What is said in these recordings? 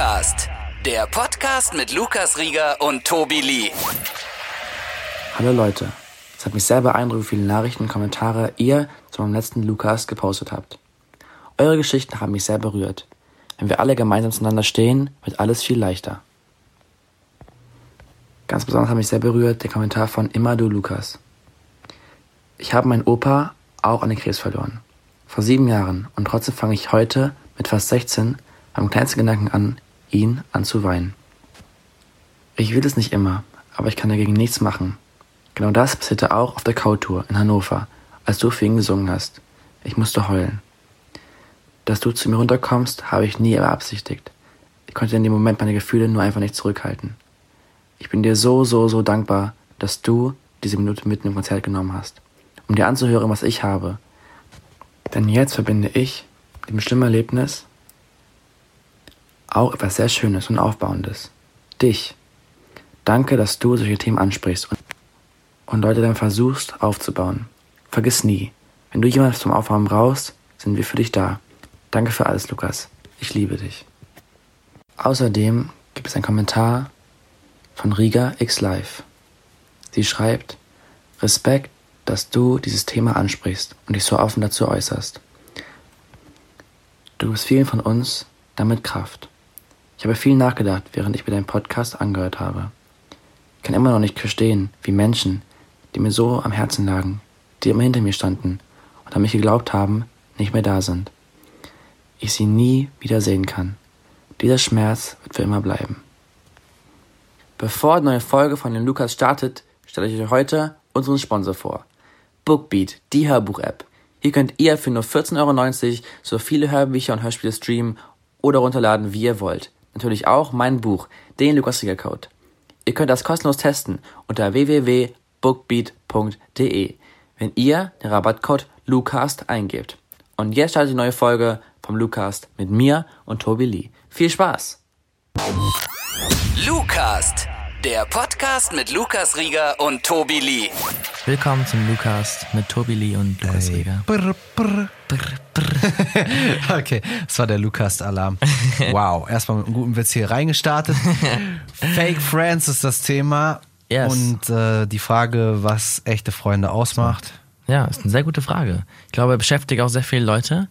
Lucast, der Podcast mit Lukas Rieger und Tobi Lee. Hallo Leute, es hat mich sehr beeindruckt, wie viele Nachrichten und Kommentare ihr zu meinem letzten Lukas gepostet habt. Eure Geschichten haben mich sehr berührt. Wenn wir alle gemeinsam zueinander stehen, wird alles viel leichter. Ganz besonders hat mich sehr berührt der Kommentar von Immer du Lukas. Ich habe meinen Opa auch an den Krebs verloren. Vor sieben Jahren und trotzdem fange ich heute mit fast 16 beim kleinsten Gedanken an, ihn anzuweinen. Ich will es nicht immer, aber ich kann dagegen nichts machen. Genau das passierte auch auf der Kautour in Hannover, als du für ihn gesungen hast. Ich musste heulen. Dass du zu mir runterkommst, habe ich nie beabsichtigt. Ich konnte in dem Moment meine Gefühle nur einfach nicht zurückhalten. Ich bin dir so, so, so dankbar, dass du diese Minute mitten im Konzert genommen hast, um dir anzuhören, was ich habe. Denn jetzt verbinde ich mit dem schlimmen Erlebnis auch etwas sehr Schönes und Aufbauendes. Dich. Danke, dass du solche Themen ansprichst und, Leute dann versuchst aufzubauen. Vergiss nie, wenn du jemanden zum Aufbauen brauchst, sind wir für dich da. Danke für alles, Lukas. Ich liebe dich. Außerdem gibt es einen Kommentar von Riga X Live. Sie schreibt, Respekt, dass du dieses Thema ansprichst und dich so offen dazu äußerst. Du gibst vielen von uns damit Kraft. Ich habe viel nachgedacht, während ich mir deinen Podcast angehört habe. Ich kann immer noch nicht verstehen, wie Menschen, die mir so am Herzen lagen, die immer hinter mir standen und an mich geglaubt haben, nicht mehr da sind. Ich sie nie wieder sehen kann. Dieser Schmerz wird für immer bleiben. Bevor die neue Folge von dem Lukas startet, stelle ich euch heute unseren Sponsor vor. Bookbeat, die Hörbuch-App. Hier könnt ihr für nur 14,90 Euro so viele Hörbücher und Hörspiele streamen oder runterladen, wie ihr wollt natürlich auch mein Buch, den Lukas Rieger Code. Ihr könnt das kostenlos testen unter www.bookbeat.de, wenn ihr den Rabattcode LUCAST eingebt. Und jetzt startet die neue Folge vom Lucast mit mir und Tobi Lee. Viel Spaß! Lucast, der Podcast mit Lukas Rieger und Tobi Lee. Willkommen zum Lucast mit Tobi Lee und Lukas hey. Rieger. Brr, brr. okay, das war der Lukas-Alarm. Wow, erstmal mit einem guten Witz hier reingestartet. Fake Friends ist das Thema. Yes. Und äh, die Frage, was echte Freunde ausmacht. Ja, ist eine sehr gute Frage. Ich glaube, beschäftigt auch sehr viele Leute.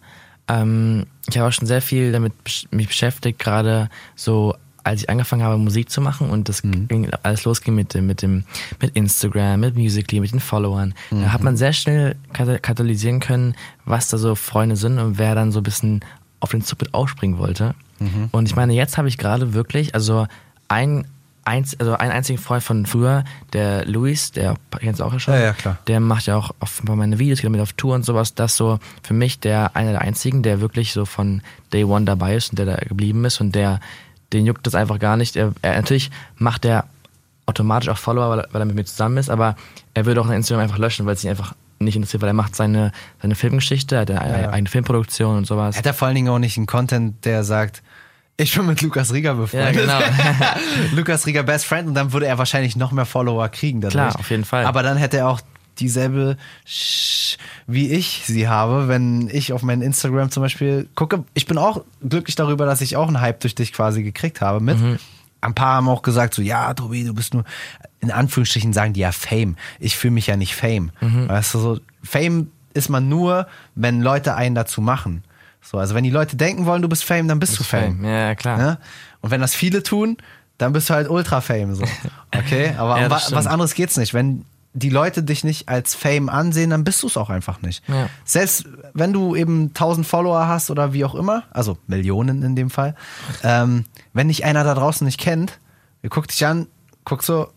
Ähm, ich habe auch schon sehr viel damit mich beschäftigt, gerade so als ich angefangen habe, Musik zu machen und das mhm. ging, alles losging mit dem, mit dem, mit Instagram, mit Musically, mit den Followern, mhm. da hat man sehr schnell katalysieren können, was da so Freunde sind und wer dann so ein bisschen auf den Zug mit aufspringen wollte. Mhm. Und ich meine, jetzt habe ich gerade wirklich, also ein, eins, also einen einzigen Freund von früher, der Luis, der kennst du auch schon. Ja, ja, klar. Der macht ja auch auf meine Videos, geht mit auf Tour und sowas. Das so für mich der einer der einzigen, der wirklich so von Day One dabei ist und der da geblieben ist und der den juckt das einfach gar nicht. Er, er natürlich macht er automatisch auch Follower, weil, weil, er mit mir zusammen ist, aber er würde auch ein Instagram einfach löschen, weil es ihn einfach nicht interessiert, weil er macht seine, seine Filmgeschichte, er hat eine ja. eigene Filmproduktion und sowas. Er hat ja vor allen Dingen auch nicht einen Content, der sagt, ich bin mit Lukas Rieger befreundet. Ja, genau. Lukas Rieger Best Friend und dann würde er wahrscheinlich noch mehr Follower kriegen dadurch. Klar, auf jeden Fall. Aber dann hätte er auch dieselbe Sch wie ich sie habe, wenn ich auf mein Instagram zum Beispiel gucke. Ich bin auch glücklich darüber, dass ich auch einen Hype durch dich quasi gekriegt habe mit. Mhm. Ein paar haben auch gesagt so, ja, Tobi, du bist nur, in Anführungsstrichen sagen die ja Fame. Ich fühle mich ja nicht Fame. Mhm. Weißt du, so, Fame ist man nur, wenn Leute einen dazu machen. So, also wenn die Leute denken wollen, du bist Fame, dann bist du Fame. Fame. Ja, klar. Ja? Und wenn das viele tun, dann bist du halt Ultra Fame so. Okay, aber ja, um was anderes geht's nicht. Wenn die Leute dich nicht als Fame ansehen, dann bist du es auch einfach nicht. Ja. Selbst wenn du eben 1000 Follower hast oder wie auch immer, also Millionen in dem Fall, ähm, wenn dich einer da draußen nicht kennt, guckt dich an, guckt so,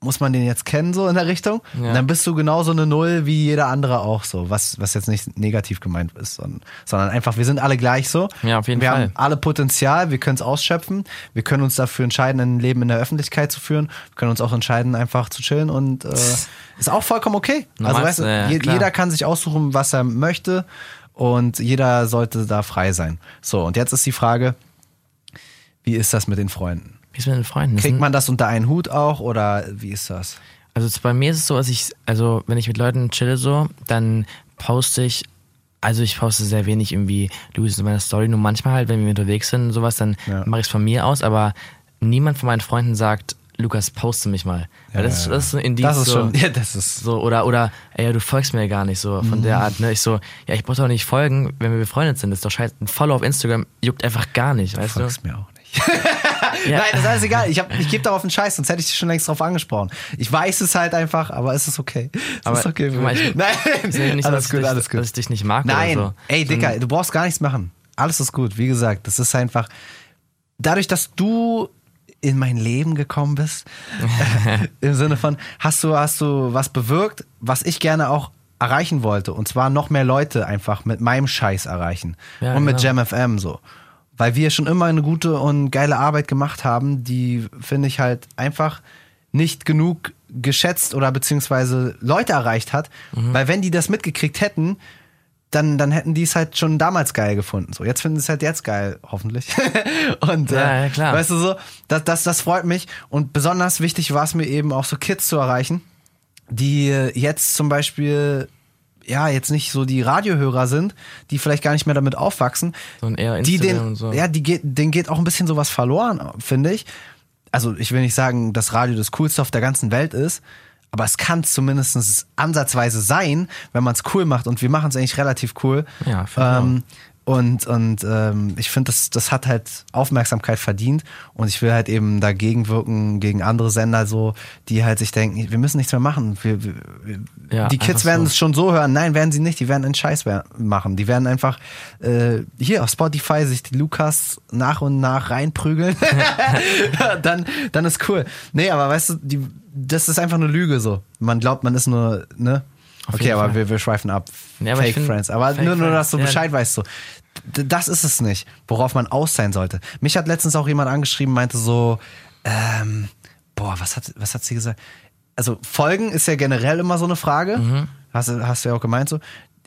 muss man den jetzt kennen, so in der Richtung. Ja. Und dann bist du genauso eine Null wie jeder andere auch so, was, was jetzt nicht negativ gemeint ist, sondern, sondern einfach, wir sind alle gleich so. Ja, auf jeden wir Fall. Wir haben alle Potenzial, wir können es ausschöpfen, wir können uns dafür entscheiden, ein Leben in der Öffentlichkeit zu führen, wir können uns auch entscheiden, einfach zu chillen und äh, ist auch vollkommen okay. Also weißt du, ja, jeder kann sich aussuchen, was er möchte und jeder sollte da frei sein. So, und jetzt ist die Frage, wie ist das mit den Freunden? Wie ist mit den Freunden? Kriegt man das unter einen Hut auch oder wie ist das? Also bei mir ist es so, dass ich, also wenn ich mit Leuten chille so, dann poste ich Also ich poste sehr wenig irgendwie Louis in meiner Story. Nur manchmal halt, wenn wir unterwegs sind und sowas, dann ja. mache ich es von mir aus. Aber niemand von meinen Freunden sagt, Lukas, poste mich mal. Ja, das, das, ist so ein Indiz. Das ist so, schon, ja, das ist. So, oder, oder, ey, du folgst mir gar nicht so von mhm. der Art, ne? Ich so, ja, ich brauch doch nicht folgen, wenn wir befreundet sind. Das ist doch scheiße. Ein Follow auf Instagram juckt einfach gar nicht, du weißt du? folgst mir auch nicht. ja. Nein, das ist alles egal. Ich, ich gebe darauf einen Scheiß, sonst hätte ich dich schon längst drauf angesprochen. Ich weiß es halt einfach, aber es ist okay. Es aber, ist okay. Mal, ich, Nein, nicht, alles gut, dich, alles gut. Dass ich dich nicht mag Nein, so. ey, Dicker, du brauchst gar nichts machen. Alles ist gut. Wie gesagt, das ist einfach dadurch, dass du in mein Leben gekommen bist. Im Sinne von, hast du, hast du was bewirkt, was ich gerne auch erreichen wollte. Und zwar noch mehr Leute einfach mit meinem Scheiß erreichen. Ja, und mit genau. JamFM so. Weil wir schon immer eine gute und geile Arbeit gemacht haben, die finde ich halt einfach nicht genug geschätzt oder beziehungsweise Leute erreicht hat. Mhm. Weil wenn die das mitgekriegt hätten, dann, dann hätten die es halt schon damals geil gefunden. So, jetzt finden sie es halt jetzt geil, hoffentlich. und ja, äh, ja, klar. weißt du so, das, das, das freut mich. Und besonders wichtig war es mir eben auch so Kids zu erreichen, die jetzt zum Beispiel ja, jetzt nicht so die Radiohörer sind, die vielleicht gar nicht mehr damit aufwachsen. Sondern eher Instagram die den, und so. Ja, die geht, denen geht auch ein bisschen sowas verloren, finde ich. Also ich will nicht sagen, dass Radio das Coolste auf der ganzen Welt ist, aber es kann zumindest ansatzweise sein, wenn man es cool macht. Und wir machen es eigentlich relativ cool. Ja, ähm, und, und ähm, ich finde, das, das hat halt Aufmerksamkeit verdient. Und ich will halt eben dagegen wirken, gegen andere Sender so, die halt sich denken, wir müssen nichts mehr machen. Wir, wir, ja, die Kids werden so. es schon so hören. Nein, werden sie nicht. Die werden einen Scheiß machen. Die werden einfach äh, hier auf Spotify sich die Lukas nach und nach reinprügeln. dann, dann ist cool. Nee, aber weißt du, die, das ist einfach eine Lüge so. Man glaubt, man ist nur, ne? Okay, aber wir, wir schweifen ab. Ja, Fake Friends. Aber nur, nur, dass du Bescheid weißt so das ist es nicht, worauf man aus sein sollte. Mich hat letztens auch jemand angeschrieben, meinte so, ähm, boah, was hat, was hat sie gesagt? Also Folgen ist ja generell immer so eine Frage. Mhm. Hast, hast du ja auch gemeint so.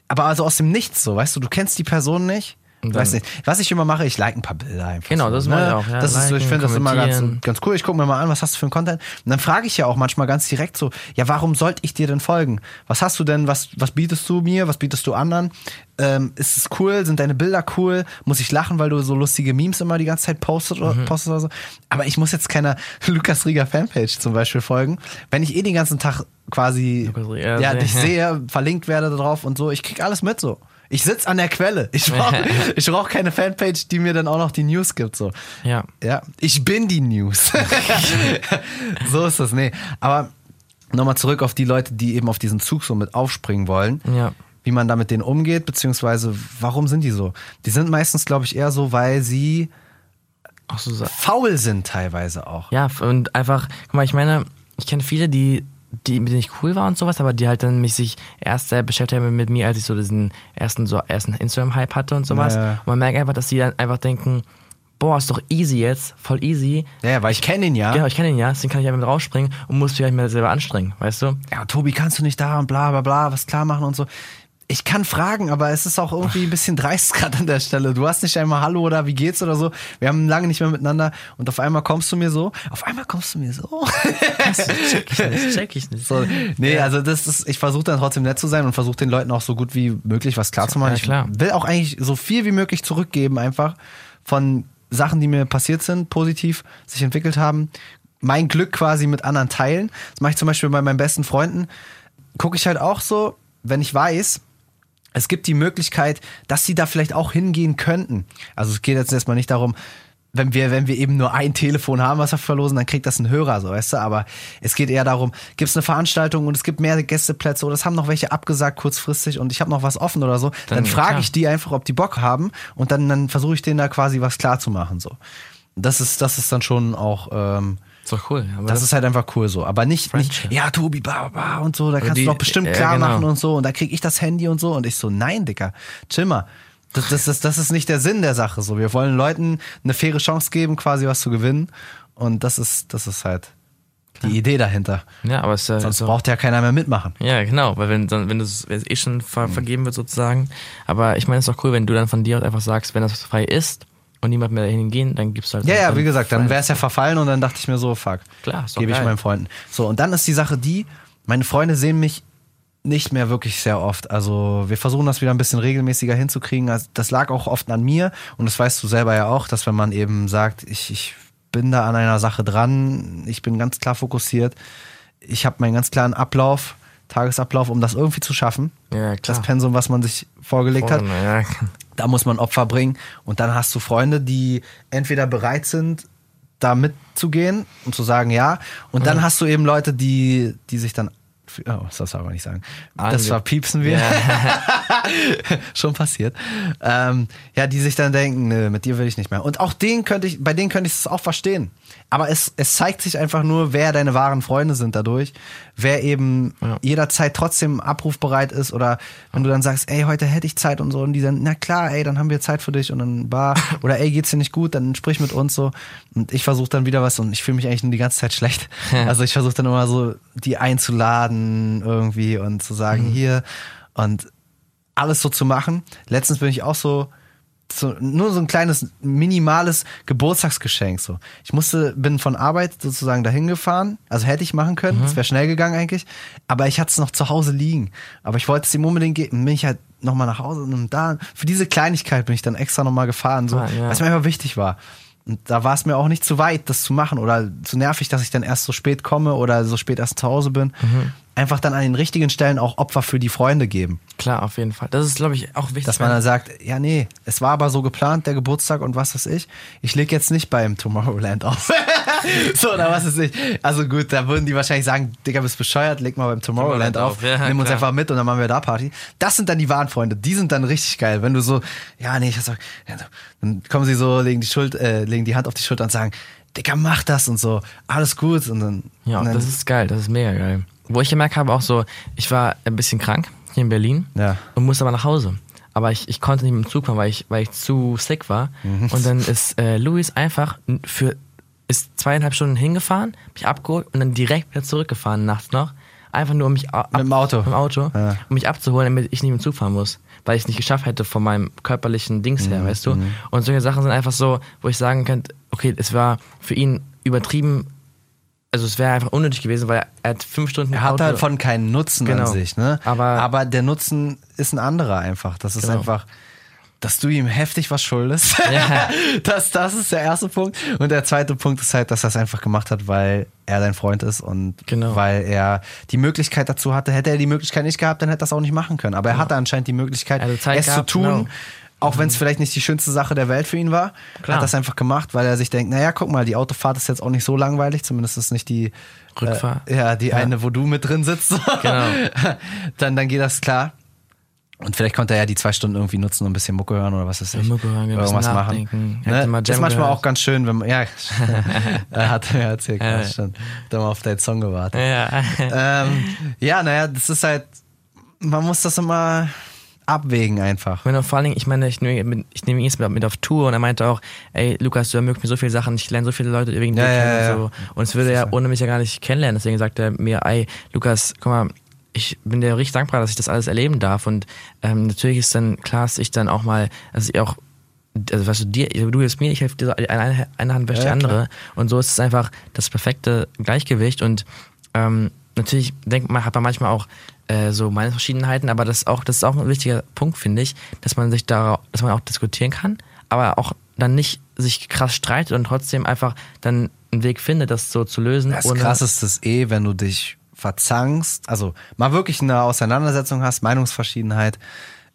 Aber also aus dem Nichts so, weißt du, du kennst die Person nicht Weiß nicht. Was ich immer mache, ich like ein paar Bilder einfach. Genau, so, das mache ne? ich auch. Ja. Das ist so, ich finde das immer ganz, ganz cool. Ich gucke mir mal an, was hast du für ein Content. Und dann frage ich ja auch manchmal ganz direkt so, ja, warum sollte ich dir denn folgen? Was hast du denn, was, was bietest du mir, was bietest du anderen? Ähm, ist es cool? Sind deine Bilder cool? Muss ich lachen, weil du so lustige Memes immer die ganze Zeit postet oder, mhm. postest oder so? Aber ich muss jetzt keiner Lukas Rieger Fanpage zum Beispiel folgen. Wenn ich eh den ganzen Tag quasi ja, dich sehe, verlinkt werde darauf und so, ich krieg alles mit so. Ich sitze an der Quelle. Ich brauche ich brauch keine Fanpage, die mir dann auch noch die News gibt. So. Ja. Ja. Ich bin die News. so ist das. Nee. Aber nochmal zurück auf die Leute, die eben auf diesen Zug so mit aufspringen wollen. Ja. Wie man da mit denen umgeht, beziehungsweise warum sind die so? Die sind meistens, glaube ich, eher so, weil sie so, faul sind teilweise auch. Ja, und einfach, guck mal, ich meine, ich kenne viele, die die, mit denen ich cool war und sowas, aber die halt dann mich sich erst sehr beschäftigt haben mit mir, als ich so diesen ersten, so ersten Instagram-Hype hatte und sowas. Ja. Und man merkt einfach, dass die dann einfach denken, boah, ist doch easy jetzt, voll easy. Ja, weil ich kenne ihn ja. Genau, ich kenne ihn ja, deswegen kann ich einfach mit rausspringen und muss mich halt mehr selber anstrengen, weißt du? Ja, Tobi, kannst du nicht da und bla bla bla was klar machen und so. Ich kann fragen, aber es ist auch irgendwie ein bisschen dreist gerade an der Stelle. Du hast nicht einmal Hallo oder wie geht's oder so. Wir haben lange nicht mehr miteinander und auf einmal kommst du mir so. Auf einmal kommst du mir so. Das check ich nicht. Check ich nicht. So, nee, ja. also das ist, ich versuche dann trotzdem nett zu sein und versuche den Leuten auch so gut wie möglich was klar zu machen. Ja, klar. Ich will auch eigentlich so viel wie möglich zurückgeben, einfach von Sachen, die mir passiert sind, positiv sich entwickelt haben. Mein Glück quasi mit anderen teilen. Das mache ich zum Beispiel bei meinen besten Freunden. Gucke ich halt auch so, wenn ich weiß, es gibt die Möglichkeit, dass sie da vielleicht auch hingehen könnten. Also es geht jetzt erstmal nicht darum, wenn wir, wenn wir eben nur ein Telefon haben, was wir verlosen, dann kriegt das ein Hörer, so weißt du. Aber es geht eher darum, gibt es eine Veranstaltung und es gibt mehr Gästeplätze oder es haben noch welche abgesagt kurzfristig und ich habe noch was offen oder so, dann, dann frage ich die einfach, ob die Bock haben und dann, dann versuche ich denen da quasi was klar zu machen. So. Das ist, das ist dann schon auch ähm, ist doch cool. das, das, ist halt einfach cool so. Aber nicht, nicht ja, Tobi, ba, ba, und so, da kannst die, du doch bestimmt äh, klar genau. machen und so. Und da krieg ich das Handy und so. Und ich so, nein, Dicker, chill mal. Das, das, das, das ist nicht der Sinn der Sache. So, wir wollen Leuten eine faire Chance geben, quasi was zu gewinnen. Und das ist, das ist halt die Idee dahinter. Ja, aber es, äh, sonst so. braucht ja keiner mehr mitmachen. Ja, genau, weil wenn wenn es eh schon ver vergeben wird sozusagen. Aber ich meine, es ist doch cool, wenn du dann von dir aus einfach sagst, wenn das frei ist, und niemand mehr dahin gehen, dann gibt's halt. Ja, ja, wie gesagt, dann wäre es ja verfallen und dann dachte ich mir so, fuck. Klar, Gebe ich meinen Freunden. So, und dann ist die Sache die, meine Freunde sehen mich nicht mehr wirklich sehr oft. Also wir versuchen das wieder ein bisschen regelmäßiger hinzukriegen. Also das lag auch oft an mir und das weißt du selber ja auch, dass wenn man eben sagt, ich, ich bin da an einer Sache dran, ich bin ganz klar fokussiert, ich habe meinen ganz klaren Ablauf, Tagesablauf, um das irgendwie zu schaffen. Ja, klar. Das Pensum, was man sich vorgelegt Vorne, hat. Ja. Da muss man Opfer bringen und dann hast du Freunde, die entweder bereit sind, da mitzugehen und zu sagen ja. Und dann mhm. hast du eben Leute, die, die sich dann Oh, das darf aber nicht sagen. Das war piepsen wir. Ja. Schon passiert. Ähm, ja, die sich dann denken, nö, mit dir will ich nicht mehr. Und auch den könnte ich, bei denen könnte ich es auch verstehen. Aber es, es zeigt sich einfach nur, wer deine wahren Freunde sind dadurch. Wer eben ja. jederzeit trotzdem abrufbereit ist oder wenn du dann sagst, ey, heute hätte ich Zeit und so und die dann, na klar, ey, dann haben wir Zeit für dich und dann bar oder ey, geht's dir nicht gut, dann sprich mit uns so. Und ich versuche dann wieder was und ich fühle mich eigentlich nur die ganze Zeit schlecht. Also ich versuche dann immer so, die einzuladen irgendwie und zu sagen, mhm. hier und alles so zu machen. Letztens bin ich auch so, so, nur so ein kleines, minimales Geburtstagsgeschenk. So. Ich musste, bin von Arbeit sozusagen dahin gefahren. Also hätte ich machen können. Es mhm. wäre schnell gegangen eigentlich. Aber ich hatte es noch zu Hause liegen. Aber ich wollte es ihm unbedingt geben. Bin ich halt nochmal nach Hause und da. Für diese Kleinigkeit bin ich dann extra nochmal gefahren, so, ah, ja. was mir einfach wichtig war. Und da war es mir auch nicht zu weit, das zu machen oder zu nervig, dass ich dann erst so spät komme oder so spät erst zu Hause bin. Mhm einfach dann an den richtigen Stellen auch Opfer für die Freunde geben. Klar, auf jeden Fall. Das ist, glaube ich, auch wichtig. Dass man dann sagt, ja, nee, es war aber so geplant, der Geburtstag und was weiß ich. Ich lege jetzt nicht beim Tomorrowland auf. so, oder was weiß ich. Also gut, da würden die wahrscheinlich sagen, Digga, bist bescheuert, leg mal beim Tomorrowland, Tomorrowland auf. auf. Ja, Nimm uns einfach mit und dann machen wir da Party. Das sind dann die wahren Freunde. Die sind dann richtig geil. Wenn du so, ja, nee, ich sag, ja, dann kommen sie so, legen die Schuld, äh, legen die Hand auf die Schulter und sagen, Digga, mach das und so, alles gut. Und dann, ja, und dann, das ist geil, das ist mega geil. Wo ich gemerkt habe, auch so, ich war ein bisschen krank hier in Berlin ja. und musste aber nach Hause. Aber ich, ich konnte nicht mit dem Zug fahren, weil ich, weil ich zu sick war. Mhm. Und dann ist äh, Luis einfach für ist zweieinhalb Stunden hingefahren, mich abgeholt und dann direkt wieder zurückgefahren nachts noch. Einfach nur, um mich ab, mit dem Auto, mit dem Auto ja. um mich abzuholen, damit ich nicht mit dem Zug fahren muss. Weil ich es nicht geschafft hätte von meinem körperlichen Dings her, mhm. weißt du? Mhm. Und solche Sachen sind einfach so, wo ich sagen könnte, okay, es war für ihn übertrieben also es wäre einfach unnötig gewesen, weil er hat fünf Stunden. Er hat Auto. davon keinen Nutzen genau. an sich, ne? Aber, Aber der Nutzen ist ein anderer einfach. Das ist genau. einfach, dass du ihm heftig was schuldest. Ja. das, das ist der erste Punkt. Und der zweite Punkt ist halt, dass er es einfach gemacht hat, weil er dein Freund ist und genau. weil er die Möglichkeit dazu hatte. Hätte er die Möglichkeit nicht gehabt, dann hätte er das auch nicht machen können. Aber er genau. hatte anscheinend die Möglichkeit, also es gehabt, zu tun. Auch wenn es vielleicht nicht die schönste Sache der Welt für ihn war, Klar. hat das einfach gemacht, weil er sich denkt, naja, guck mal, die Autofahrt ist jetzt auch nicht so langweilig, zumindest ist nicht die Rückfahrt. Äh, ja, die ja. eine, wo du mit drin sitzt. Genau. dann, dann geht das klar. Und vielleicht konnte er ja die zwei Stunden irgendwie nutzen und ein bisschen Mucke hören oder was weiß ich. Mucke hören, irgendwas machen. Ne? Das ist manchmal gehört. auch ganz schön, wenn man, ja, er hat mir erzählt, ja, schon, da mal auf deinen Song gewartet. Ja, ähm, ja naja, das ist halt, man muss das immer, abwägen einfach. Und vor allen Dingen, ich meine, ich nehme, ich nehme ihn jetzt mit auf Tour und er meinte auch, ey, Lukas, du ermöglicht mir so viele Sachen, ich lerne so viele Leute wegen dir ja, kennen ja, und so. Und es würde er ohne mich ja gar nicht kennenlernen. Deswegen sagt er mir, ey, Lukas, guck mal, ich bin dir richtig dankbar, dass ich das alles erleben darf. Und ähm, natürlich ist dann klar, dass ich dann auch mal, dass ich auch also weißt du, dir, du hilfst mir, ich helfe dir, eine, eine Hand wäscht ja, die andere. Klar. Und so ist es einfach das perfekte Gleichgewicht. Und ähm, natürlich denkt man, hat man manchmal auch äh, so Meinungsverschiedenheiten, aber das ist auch, das ist auch ein wichtiger Punkt, finde ich, dass man sich da, dass man auch diskutieren kann, aber auch dann nicht sich krass streitet und trotzdem einfach dann einen Weg findet, das so zu lösen. Das krasseste ist eh, wenn du dich verzankst, also mal wirklich eine Auseinandersetzung hast, Meinungsverschiedenheit,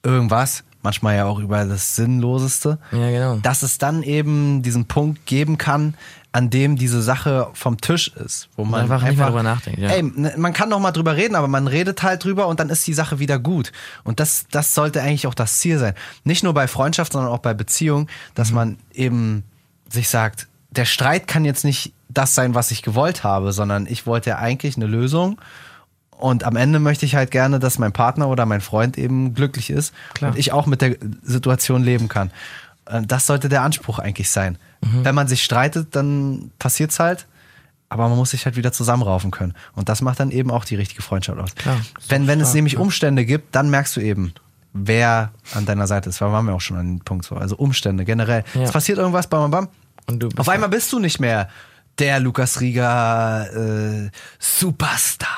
irgendwas, manchmal ja auch über das Sinnloseste, ja, genau. dass es dann eben diesen Punkt geben kann, an dem diese Sache vom Tisch ist, wo man einfach, einfach nicht mehr drüber nachdenkt. Ja. Ey, ne, man kann noch mal drüber reden, aber man redet halt drüber und dann ist die Sache wieder gut. Und das, das sollte eigentlich auch das Ziel sein. Nicht nur bei Freundschaft, sondern auch bei Beziehung, dass mhm. man eben sich sagt, der Streit kann jetzt nicht das sein, was ich gewollt habe, sondern ich wollte ja eigentlich eine Lösung. Und am Ende möchte ich halt gerne, dass mein Partner oder mein Freund eben glücklich ist Klar. und ich auch mit der Situation leben kann. Äh, das sollte der Anspruch eigentlich sein. Mhm. Wenn man sich streitet, dann passiert's halt. Aber man muss sich halt wieder zusammenraufen können. Und das macht dann eben auch die richtige Freundschaft aus. Klar, wenn wenn es nämlich Umstände gibt, dann merkst du eben, wer an deiner Seite ist. Weil waren wir auch schon an dem Punkt so. Also Umstände generell. Ja. Es passiert irgendwas, bam, bam, bam. Und du Auf einmal bist du nicht mehr der Lukas Rieger äh, Superstar.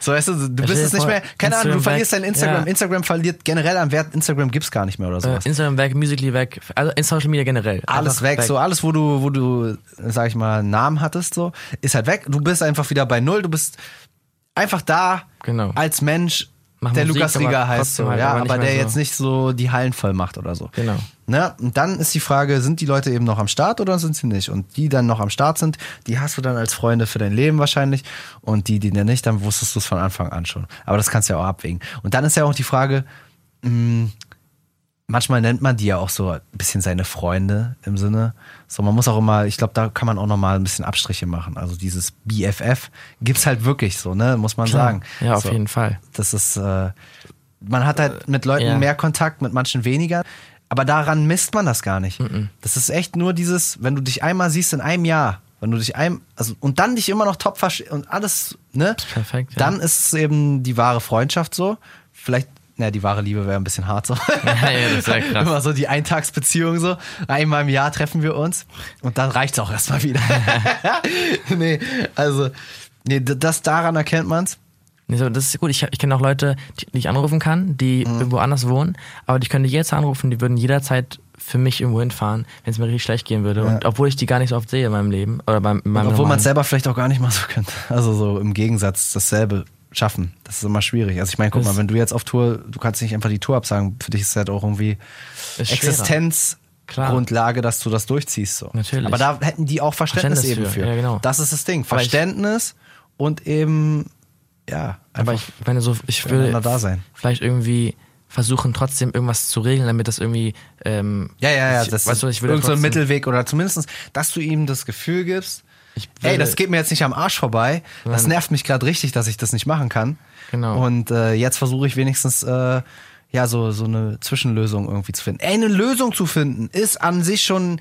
So weißt du, du bist es nicht mehr, keine Ahnung, du verlierst dein Instagram. Ja. Instagram verliert generell an Wert, Instagram gibt's gar nicht mehr oder sowas. Äh, Instagram weg, Musically weg, also in Social Media generell. Alles weg, weg, so alles, wo du, wo du, sag ich mal, Namen hattest, so, ist halt weg. Du bist einfach wieder bei Null, du bist einfach da genau. als Mensch Mach der Musik, Lukas Rieger heißt so, halt, ja, aber, aber der so. jetzt nicht so die Hallen voll macht oder so. Genau. Ne? Und dann ist die Frage, sind die Leute eben noch am Start oder sind sie nicht? Und die dann noch am Start sind, die hast du dann als Freunde für dein Leben wahrscheinlich. Und die, die nicht, dann wusstest du es von Anfang an schon. Aber das kannst du ja auch abwägen. Und dann ist ja auch die Frage, mh, hm, manchmal nennt man die ja auch so ein bisschen seine Freunde im Sinne. So, man muss auch immer, ich glaube, da kann man auch nochmal ein bisschen Abstriche machen. Also dieses BFF gibt's halt wirklich so, ne, muss man Klar. sagen. Ja, auf so, jeden Fall. Das ist, äh, man hat halt mit Leuten ja. mehr Kontakt, mit manchen weniger. Aber daran misst man das gar nicht. Mhm. Das ist echt nur dieses, wenn du dich einmal siehst in einem Jahr, wenn du dich ein, also und dann dich immer noch top und alles, ne? Perfekt. Ja. Dann ist es eben die wahre Freundschaft so. Vielleicht na, die wahre Liebe wäre ein bisschen hart so. Ja, ja, das wäre krass. Immer so die Eintagsbeziehung so. Einmal im Jahr treffen wir uns und dann reicht's auch erstmal wieder. nee, also, nee, das daran erkennt man's. Nee, so, das ist gut. Ich, ich kenne auch Leute, die, die ich anrufen kann, die mhm. irgendwo anders wohnen, aber die können die jetzt anrufen, die würden jederzeit für mich irgendwo hinfahren, wenn es mir richtig schlecht gehen würde. Ja. Und obwohl ich die gar nicht so oft sehe in meinem Leben. Oder beim, in meinem obwohl man es selber vielleicht auch gar nicht mal so könnte. Also so im Gegensatz dasselbe schaffen. Das ist immer schwierig. Also ich meine, guck mal, wenn du jetzt auf Tour, du kannst nicht einfach die Tour absagen, für dich ist es halt auch irgendwie Existenzgrundlage, dass du das durchziehst. So. Natürlich. Aber da hätten die auch Verständnis, Verständnis eben für. Ja, genau. Das ist das Ding. Verständnis und eben, ja, aber ich meine so, ich will da sein. vielleicht irgendwie versuchen trotzdem irgendwas zu regeln, damit das irgendwie ähm, ja ja ja, das weißt du, ich will irgend so ein Mittelweg oder zumindest, dass du ihm das Gefühl gibst, Ey, das geht mir jetzt nicht am Arsch vorbei. Das nervt mich gerade richtig, dass ich das nicht machen kann. Genau. Und äh, jetzt versuche ich wenigstens äh, ja so so eine Zwischenlösung irgendwie zu finden. Ey, eine Lösung zu finden ist an sich schon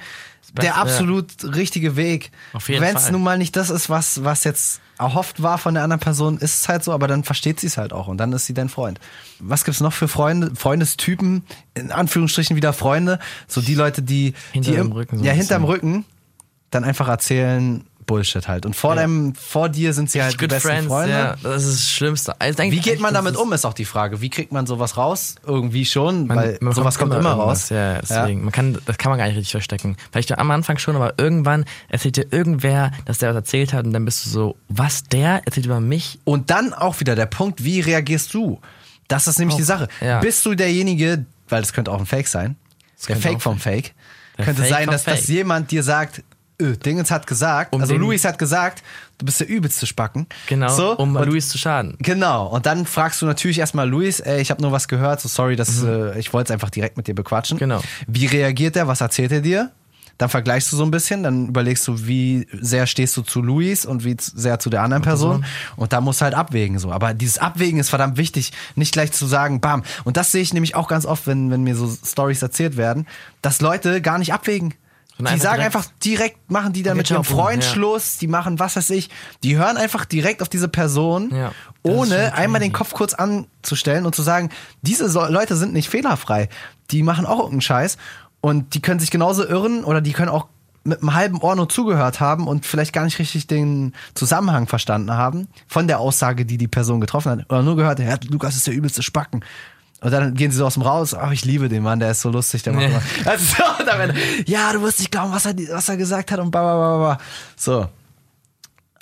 der absolut richtige Weg. Wenn es nun mal nicht das ist, was was jetzt erhofft war von der anderen Person, ist es halt so, aber dann versteht sie es halt auch und dann ist sie dein Freund. Was gibt's noch für Freunde, Freundestypen, in Anführungsstrichen wieder Freunde, so die Leute, die hinter die im, Rücken so ja hinterm Rücken dann einfach erzählen, Bullshit halt. Und vor ja. deinem, vor dir sind sie halt die besten friends, Freunde. Ja, das ist das Schlimmste. Also, Wie geht man damit um, ist auch die Frage. Wie kriegt man sowas raus? Irgendwie schon, man, weil man sowas kommt immer raus. Ja, deswegen. Ja. Man kann, das kann man gar nicht richtig verstecken. Vielleicht am Anfang schon, aber irgendwann erzählt dir irgendwer, dass der was erzählt hat und dann bist du so, was, der erzählt über mich? Und dann auch wieder der Punkt, wie reagierst du? Das ist nämlich oh, die Sache. Bist du derjenige, weil das könnte auch ein Fake sein, das der Fake vom Fake, der könnte Fake sein, dass, dass jemand dir sagt, Dingens hat gesagt, um also Luis hat gesagt, du bist der übelste Spacken. Genau, so, um und, Luis zu schaden. Genau, und dann fragst du natürlich erstmal Luis, ey, ich habe nur was gehört, so sorry, dass, mhm. äh, ich wollte es einfach direkt mit dir bequatschen. Genau. Wie reagiert er, was erzählt er dir? Dann vergleichst du so ein bisschen, dann überlegst du, wie sehr stehst du zu Luis und wie sehr zu der anderen Person. Und da musst du halt abwägen so. Aber dieses Abwägen ist verdammt wichtig, nicht gleich zu sagen, bam. Und das sehe ich nämlich auch ganz oft, wenn, wenn mir so Stories erzählt werden, dass Leute gar nicht abwägen die einfach sagen einfach direkt, machen die dann mit ihrem Freund ja. Schluss, die machen was weiß ich, die hören einfach direkt auf diese Person, ja, ohne einmal den Kopf kurz anzustellen und zu sagen, diese so Leute sind nicht fehlerfrei, die machen auch irgendeinen Scheiß und die können sich genauso irren oder die können auch mit einem halben Ohr nur zugehört haben und vielleicht gar nicht richtig den Zusammenhang verstanden haben von der Aussage, die die Person getroffen hat. Oder nur gehört, ja, Lukas ist der übelste Spacken. Und dann gehen sie so aus dem Raus, oh, ich liebe den Mann, der ist so lustig, der macht also so, dann, Ja, du wirst nicht glauben, was er, was er gesagt hat und bla bla bla bla. So.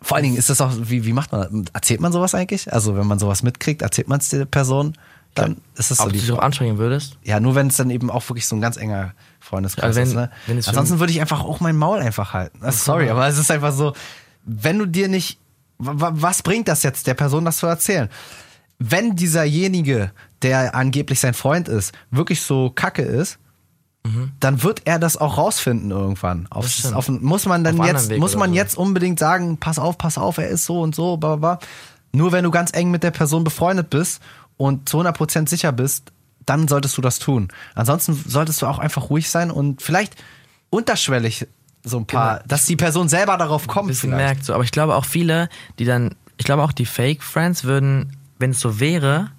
Vor allen Dingen ist das auch, wie, wie macht man das? Erzählt man sowas eigentlich? Also, wenn man sowas mitkriegt, erzählt man es der Person? Dann ist das so. Ob du dich auch anstrengen würdest? Ja, nur wenn es dann eben auch wirklich so ein ganz enger Freundeskreis also wenn, ist. Ne? Ansonsten würde ich einfach auch mein Maul einfach halten. Also, sorry, aber es ist einfach so, wenn du dir nicht, was bringt das jetzt der Person, das zu erzählen? Wenn dieserjenige der angeblich sein Freund ist, wirklich so kacke ist, mhm. dann wird er das auch rausfinden irgendwann. Auf, auf, muss man dann jetzt, muss man so. jetzt unbedingt sagen, pass auf, pass auf, er ist so und so, bla, bla. Nur wenn du ganz eng mit der Person befreundet bist und zu 100% sicher bist, dann solltest du das tun. Ansonsten solltest du auch einfach ruhig sein und vielleicht unterschwellig so ein paar, genau. dass die Person selber darauf kommt. Ein bisschen vielleicht. merkt so, aber ich glaube auch viele, die dann, ich glaube auch die Fake Friends würden, wenn es so wäre,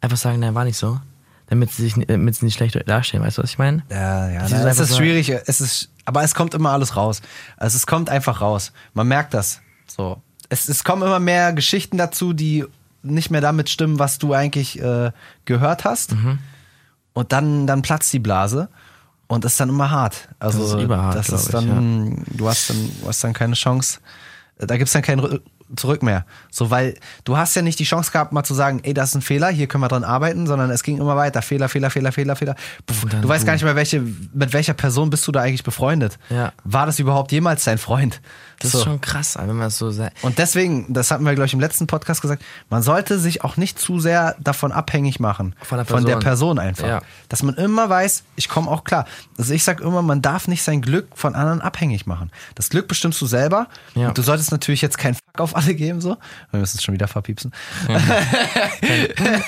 einfach sagen, nein, war nicht so. Damit sie sich damit sie nicht schlecht dastehen, weißt du, was ich meine? Ja, ja, na, es ist schwierig. Es ist aber es kommt immer alles raus. Also es kommt einfach raus. Man merkt das. So. Es, es kommen immer mehr Geschichten dazu, die nicht mehr damit stimmen, was du eigentlich äh, gehört hast. Mhm. Und dann, dann platzt die Blase. Und das ist dann immer hart. Also das ist, überhart, das ist dann, ich, ja. du hast dann, du hast dann keine Chance. Da gibt es dann keinen zurück mehr. So, weil du hast ja nicht die Chance gehabt, mal zu sagen, ey, das ist ein Fehler, hier können wir dran arbeiten, sondern es ging immer weiter. Fehler, Fehler, Fehler, Fehler, Fehler. Du weißt gar nicht mehr, welche, mit welcher Person bist du da eigentlich befreundet. Ja. War das überhaupt jemals dein Freund? Das so. ist schon krass, wenn man es so sagt. Und deswegen, das hatten wir, glaube ich, im letzten Podcast gesagt, man sollte sich auch nicht zu sehr davon abhängig machen. Von der Person, von der Person einfach. Ja. Dass man immer weiß, ich komme auch klar. Also ich sage immer, man darf nicht sein Glück von anderen abhängig machen. Das Glück bestimmst du selber. Ja. Und du solltest natürlich jetzt kein Fuck auf alle geben, so. Wir müssen es schon wieder verpiepsen. Ja.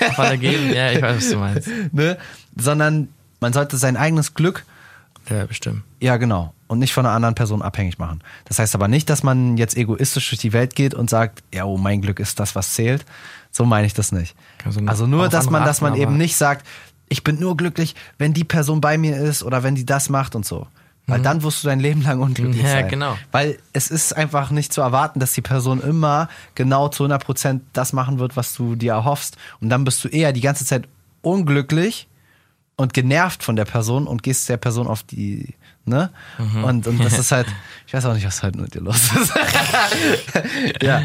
auf alle geben, ja, ich weiß, was du meinst. Ne? Sondern man sollte sein eigenes Glück ja, bestimmt. Ja, genau. Und nicht von einer anderen Person abhängig machen. Das heißt aber nicht, dass man jetzt egoistisch durch die Welt geht und sagt, ja, oh, mein Glück ist das, was zählt. So meine ich das nicht. Also, also nur, dass man, dass man eben nicht sagt, ich bin nur glücklich, wenn die Person bei mir ist oder wenn die das macht und so. Weil mhm. dann wirst du dein Leben lang unglücklich ja, sein. Ja, genau. Weil es ist einfach nicht zu erwarten, dass die Person immer genau zu 100% das machen wird, was du dir erhoffst. Und dann bist du eher die ganze Zeit unglücklich und genervt von der Person und gehst der Person auf die, ne? Mhm. Und, und das ist halt, ich weiß auch nicht, was halt mit dir los ist. ja,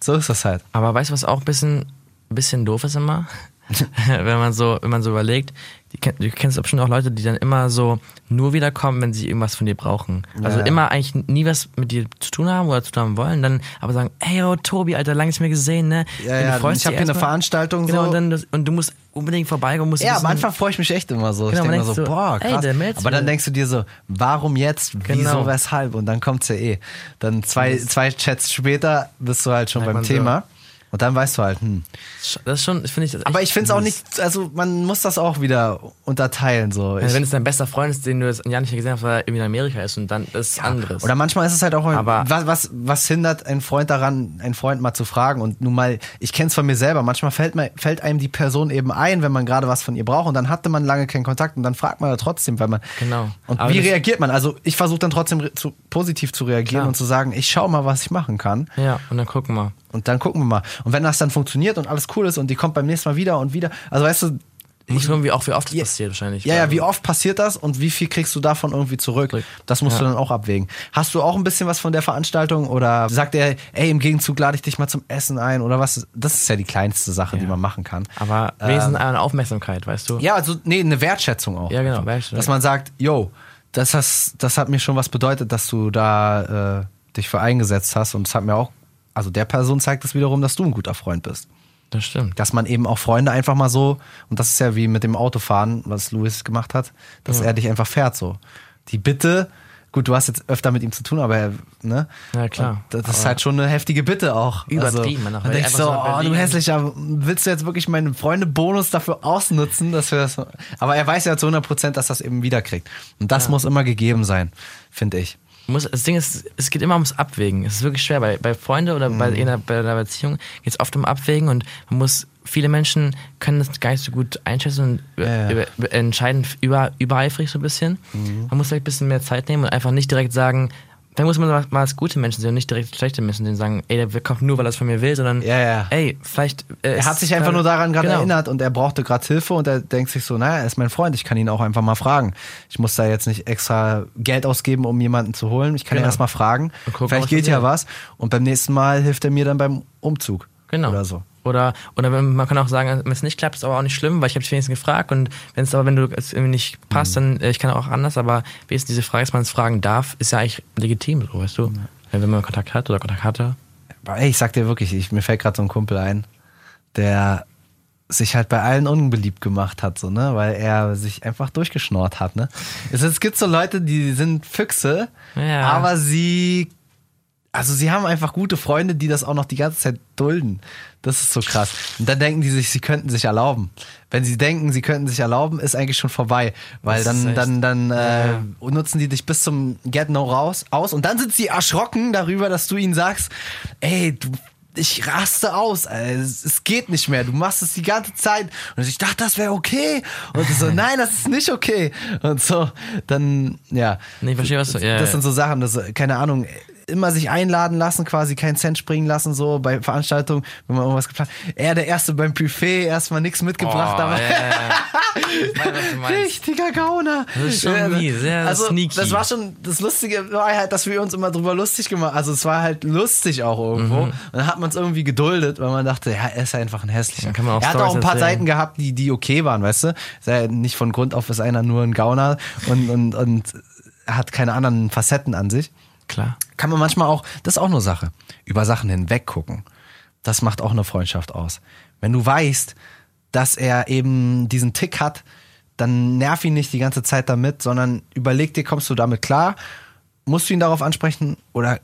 so ist das halt. Aber weißt du, was auch ein bisschen, ein bisschen doof ist immer? wenn man so, wenn man so überlegt, du kennst bestimmt auch Leute, die dann immer so nur wiederkommen, wenn sie irgendwas von dir brauchen. Also ja. immer eigentlich nie was mit dir zu tun haben oder zu tun haben wollen, dann aber sagen, hey oh, Tobi, Alter, lange nicht mehr gesehen, ne? Ja, ja, ich habe hier eine Veranstaltung genau, so. Und, dann, und du musst unbedingt vorbeikommen. Musst ja, am Anfang freue ich mich echt immer so. Genau, ich denke mir so, boah, krass. Ey, aber dann denkst du dir so, warum jetzt, wieso, genau. weshalb? Und dann kommt's ja eh. Dann zwei, zwei Chats später bist du halt schon beim Thema. So. Und dann weißt du halt, hm. Das ist schon, finde ich. Aber ich finde es auch nicht, also man muss das auch wieder unterteilen. So. Ja, wenn es dein bester Freund ist, den du jetzt ein Jahr nicht gesehen hast, weil er irgendwie in Amerika ist und dann ist es ja. anderes. Oder manchmal ist es halt auch, Aber was, was, was hindert einen Freund daran, einen Freund mal zu fragen? Und nun mal, ich kenne es von mir selber, manchmal fällt, man, fällt einem die Person eben ein, wenn man gerade was von ihr braucht und dann hatte man lange keinen Kontakt und dann fragt man da trotzdem, weil man. Genau. Und Aber wie reagiert man? Also ich versuche dann trotzdem zu, positiv zu reagieren Klar. und zu sagen, ich schau mal, was ich machen kann. Ja, und dann gucken wir. Und dann gucken wir mal. Und wenn das dann funktioniert und alles cool ist und die kommt beim nächsten Mal wieder und wieder, also weißt du, muss gucken, wie auch wie oft das ja, passiert wahrscheinlich. Ja, ja, wie oft passiert das und wie viel kriegst du davon irgendwie zurück? Das musst ja. du dann auch abwägen. Hast du auch ein bisschen was von der Veranstaltung oder sagt er, ey, im Gegenzug lade ich dich mal zum Essen ein oder was? Das ist ja die kleinste Sache, ja. die man machen kann. Aber Wesen ähm, eine Aufmerksamkeit, weißt du? Ja, also nee, eine Wertschätzung auch. Ja, genau. Dass man sagt, yo, das, has, das hat mir schon was bedeutet, dass du da äh, dich für eingesetzt hast und es hat mir auch also der Person zeigt es wiederum, dass du ein guter Freund bist. Das stimmt. Dass man eben auch Freunde einfach mal so, und das ist ja wie mit dem Autofahren, was Louis gemacht hat, dass ja. er dich einfach fährt so. Die Bitte, gut, du hast jetzt öfter mit ihm zu tun, aber er, ne? Ja, klar. Und das ist halt schon eine heftige Bitte auch. Übertrieben. Also, man denkst so, oh, du hässlicher, willst du jetzt wirklich meinen Freunde-Bonus dafür ausnutzen, dass wir das, aber er weiß ja zu 100 Prozent, dass das eben wiederkriegt. Und das ja. muss immer gegeben sein, finde ich muss, das Ding ist, es geht immer ums Abwägen. Es ist wirklich schwer. Bei, bei Freunden oder mhm. bei, einer, bei einer Beziehung geht es oft um Abwägen und man muss, viele Menschen können das gar nicht so gut einschätzen und ja, ja. Entscheiden über, übereifrig so ein bisschen. Mhm. Man muss vielleicht ein bisschen mehr Zeit nehmen und einfach nicht direkt sagen, dann muss man mal als gute Menschen sehen und nicht direkt schlechte Menschen sehen, sagen, ey, der kommt nur, weil er es von mir will, sondern, ja, ja. ey, vielleicht. Äh, er hat sich einfach nur daran gerade genau. erinnert und er brauchte gerade Hilfe und er denkt sich so, naja, er ist mein Freund, ich kann ihn auch einfach mal fragen. Ich muss da jetzt nicht extra Geld ausgeben, um jemanden zu holen. Ich kann genau. ihn erst mal fragen. Gucken, vielleicht geht ja was und beim nächsten Mal hilft er mir dann beim Umzug. Genau. Oder so. Oder, oder man kann auch sagen, wenn es nicht klappt, ist aber auch nicht schlimm, weil ich habe dich wenigstens gefragt und wenn es aber, wenn du es irgendwie nicht passt, mhm. dann äh, ich kann auch anders, aber wenigstens diese Frage, dass man es fragen darf, ist ja eigentlich legitim, so weißt du. Mhm. Wenn man Kontakt hat oder Kontakt hatte. Ich sag dir wirklich, ich, mir fällt gerade so ein Kumpel ein, der sich halt bei allen unbeliebt gemacht hat, so, ne, weil er sich einfach durchgeschnort hat, ne. Es, es gibt so Leute, die sind Füchse, ja. aber sie also sie haben einfach gute Freunde, die das auch noch die ganze Zeit dulden. Das ist so krass. Und dann denken die sich, sie könnten sich erlauben. Wenn sie denken, sie könnten sich erlauben, ist eigentlich schon vorbei. Weil dann, dann, dann äh, nutzen die dich bis zum Get No raus aus und dann sind sie erschrocken darüber, dass du ihnen sagst, ey, du ich raste aus. Es, es, geht nicht mehr. Du machst es die ganze Zeit. Und ich dachte, das wäre okay. Und so, nein, das ist nicht okay. Und so, dann, ja. Nee, ich verstehe, was du, ja, Das sind so Sachen, das, keine Ahnung, immer sich einladen lassen, quasi keinen Cent springen lassen, so bei Veranstaltungen, wenn man irgendwas geplant Er der Erste beim Buffet, erstmal nichts mitgebracht. Oh, aber yeah. Richtiger Gauner. Das ist schon wie, sehr also, sneaky. Das war schon, das Lustige war halt, dass wir uns immer drüber lustig gemacht Also es war halt lustig auch irgendwo. Mhm. Und dann hat man es irgendwie geduldet, weil man dachte, ja, er ist einfach ein hässlicher. er hat auch ein paar erzählen. Seiten gehabt, die, die okay waren, weißt du? Sei nicht von Grund auf ist einer nur ein Gauner und, und, und hat keine anderen Facetten an sich. Klar. Kann man manchmal auch, das ist auch eine Sache, über Sachen hinweg gucken. Das macht auch eine Freundschaft aus. Wenn du weißt, dass er eben diesen Tick hat, dann nerv ihn nicht die ganze Zeit damit, sondern überleg dir, kommst du damit klar? Musst du ihn darauf ansprechen oder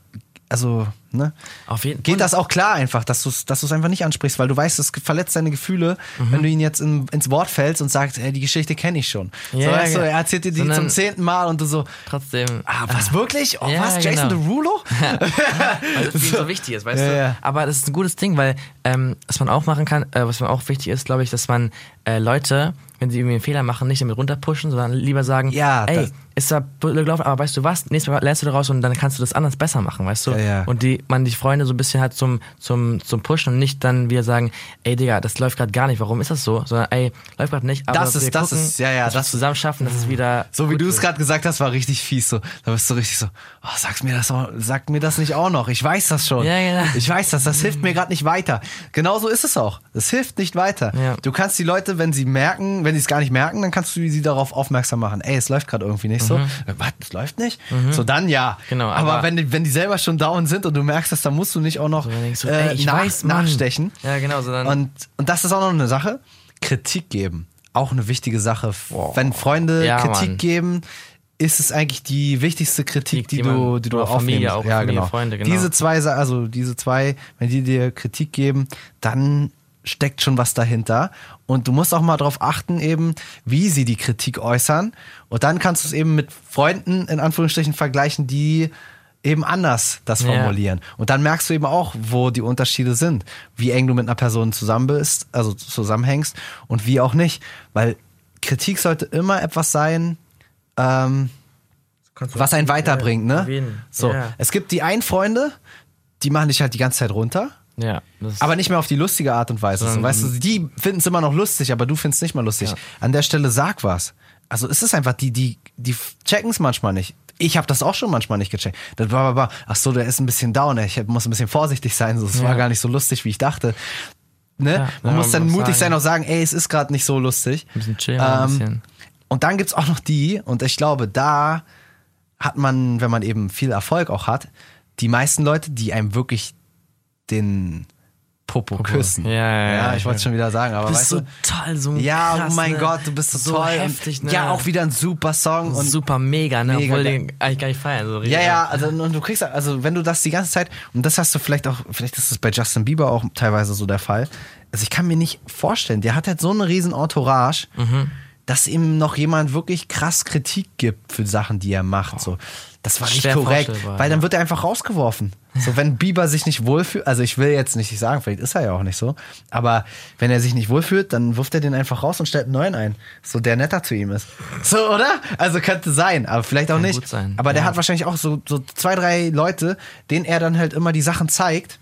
also, ne? Auf jeden Geht das auch klar einfach, dass du es dass einfach nicht ansprichst, weil du weißt, es verletzt deine Gefühle, mhm. wenn du ihn jetzt in, ins Wort fällst und sagst, ey, die Geschichte kenne ich schon. Ja, so, weißt du, er erzählt dir die Sondern zum zehnten Mal und du so. Trotzdem. Ah, was wirklich? Oh, ja, was? Jason genau. Derulo? Ja. weil das so wichtig ist, weißt du? Aber das ist ein gutes Ding, weil ähm, was man auch machen kann, äh, was mir auch wichtig ist, glaube ich, dass man äh, Leute wenn sie irgendwie einen Fehler machen, nicht damit runterpushen, sondern lieber sagen, ja, ey, ist da gelaufen, aber weißt du was, nächstes Mal lernst du daraus und dann kannst du das anders besser machen, weißt du? Ja, ja. Und die, man die Freunde so ein bisschen halt zum, zum, zum Pushen und nicht dann wieder sagen, ey Digga, das läuft gerade gar nicht, warum ist das so? Sondern ey, läuft gerade nicht, aber das ist, das gucken, ist, ja, ja, das zusammen schaffen, dass es wieder. So wie du es gerade gesagt hast, war richtig fies so. Da bist du richtig so, oh, sag's mir das auch, sag mir das nicht auch noch. Ich weiß das schon. Ja, genau. Ich weiß das, das hilft mir gerade nicht weiter. Genauso ist es auch. Das hilft nicht weiter. Ja. Du kannst die Leute, wenn sie merken, wenn sie es gar nicht merken, dann kannst du sie darauf aufmerksam machen. Ey, es läuft gerade irgendwie nicht mhm. so. Was, es läuft nicht? Mhm. So, dann ja. Genau, aber, aber, wenn, die, wenn die selber schon down sind und du merkst das, dann musst du nicht auch noch so, äh, ey, nach, weiß, nachstechen. Ja, genau. So dann und, und das ist auch noch eine Sache. Kritik geben. Auch eine wichtige Sache. Wow. Wenn Freunde ja, Kritik Mann. geben, ist es eigentlich die wichtigste Kritik, die, die, du, die du aufnimmst. Familie, auch ja, Familie, genau. Freunde, genau. Diese zwei, also diese zwei, wenn die dir Kritik geben, dann steckt schon was dahinter. Und du musst auch mal darauf achten, eben, wie sie die Kritik äußern. Und dann kannst du es eben mit Freunden in Anführungsstrichen vergleichen, die eben anders das formulieren. Ja. Und dann merkst du eben auch, wo die Unterschiede sind, wie eng du mit einer Person zusammen bist, also zusammenhängst und wie auch nicht. Weil Kritik sollte immer etwas sein, ähm, was einen weiterbringt, ne? So, ja. es gibt die einen Freunde, die machen dich halt die ganze Zeit runter. Ja. Aber nicht mehr auf die lustige Art und Weise. So, weißt du, die finden es immer noch lustig, aber du findest es nicht mal lustig. Ja. An der Stelle sag was. Also es ist einfach, die, die, die checken es manchmal nicht. Ich habe das auch schon manchmal nicht gecheckt. Das war aber, ach so, der ist ein bisschen down, ich muss ein bisschen vorsichtig sein, so, es ja. war gar nicht so lustig, wie ich dachte. Ne? Ja, man muss dann mutig sagen. sein und sagen, ey, es ist gerade nicht so lustig. Ein bisschen chillen, ähm, ein bisschen. Und dann gibt's auch noch die, und ich glaube, da hat man, wenn man eben viel Erfolg auch hat, die meisten Leute, die einem wirklich den Popo, küssen. Ja, ja, ja. ich wollte schon wieder sagen, aber du bist weißt so du, toll, so Ja, krass, oh mein ne? Gott, du bist so, so toll. Heftig, ne? Ja, auch wieder ein super Song und super mega, ne? Mega Obwohl den eigentlich gar nicht feiern. So ja, ja, also und du kriegst, also wenn du das die ganze Zeit, und das hast du vielleicht auch, vielleicht ist es bei Justin Bieber auch teilweise so der Fall. Also ich kann mir nicht vorstellen, der hat halt so eine riesen Entourage. Mhm dass ihm noch jemand wirklich krass Kritik gibt für Sachen, die er macht. So, das war nicht korrekt, weil dann wird er einfach rausgeworfen. So, wenn Bieber sich nicht wohlfühlt, also ich will jetzt nicht sagen, vielleicht ist er ja auch nicht so, aber wenn er sich nicht wohlfühlt, dann wirft er den einfach raus und stellt einen neuen ein. So, der netter zu ihm ist. So, oder? Also könnte sein, aber vielleicht auch Kann nicht. Aber der ja. hat wahrscheinlich auch so, so zwei, drei Leute, denen er dann halt immer die Sachen zeigt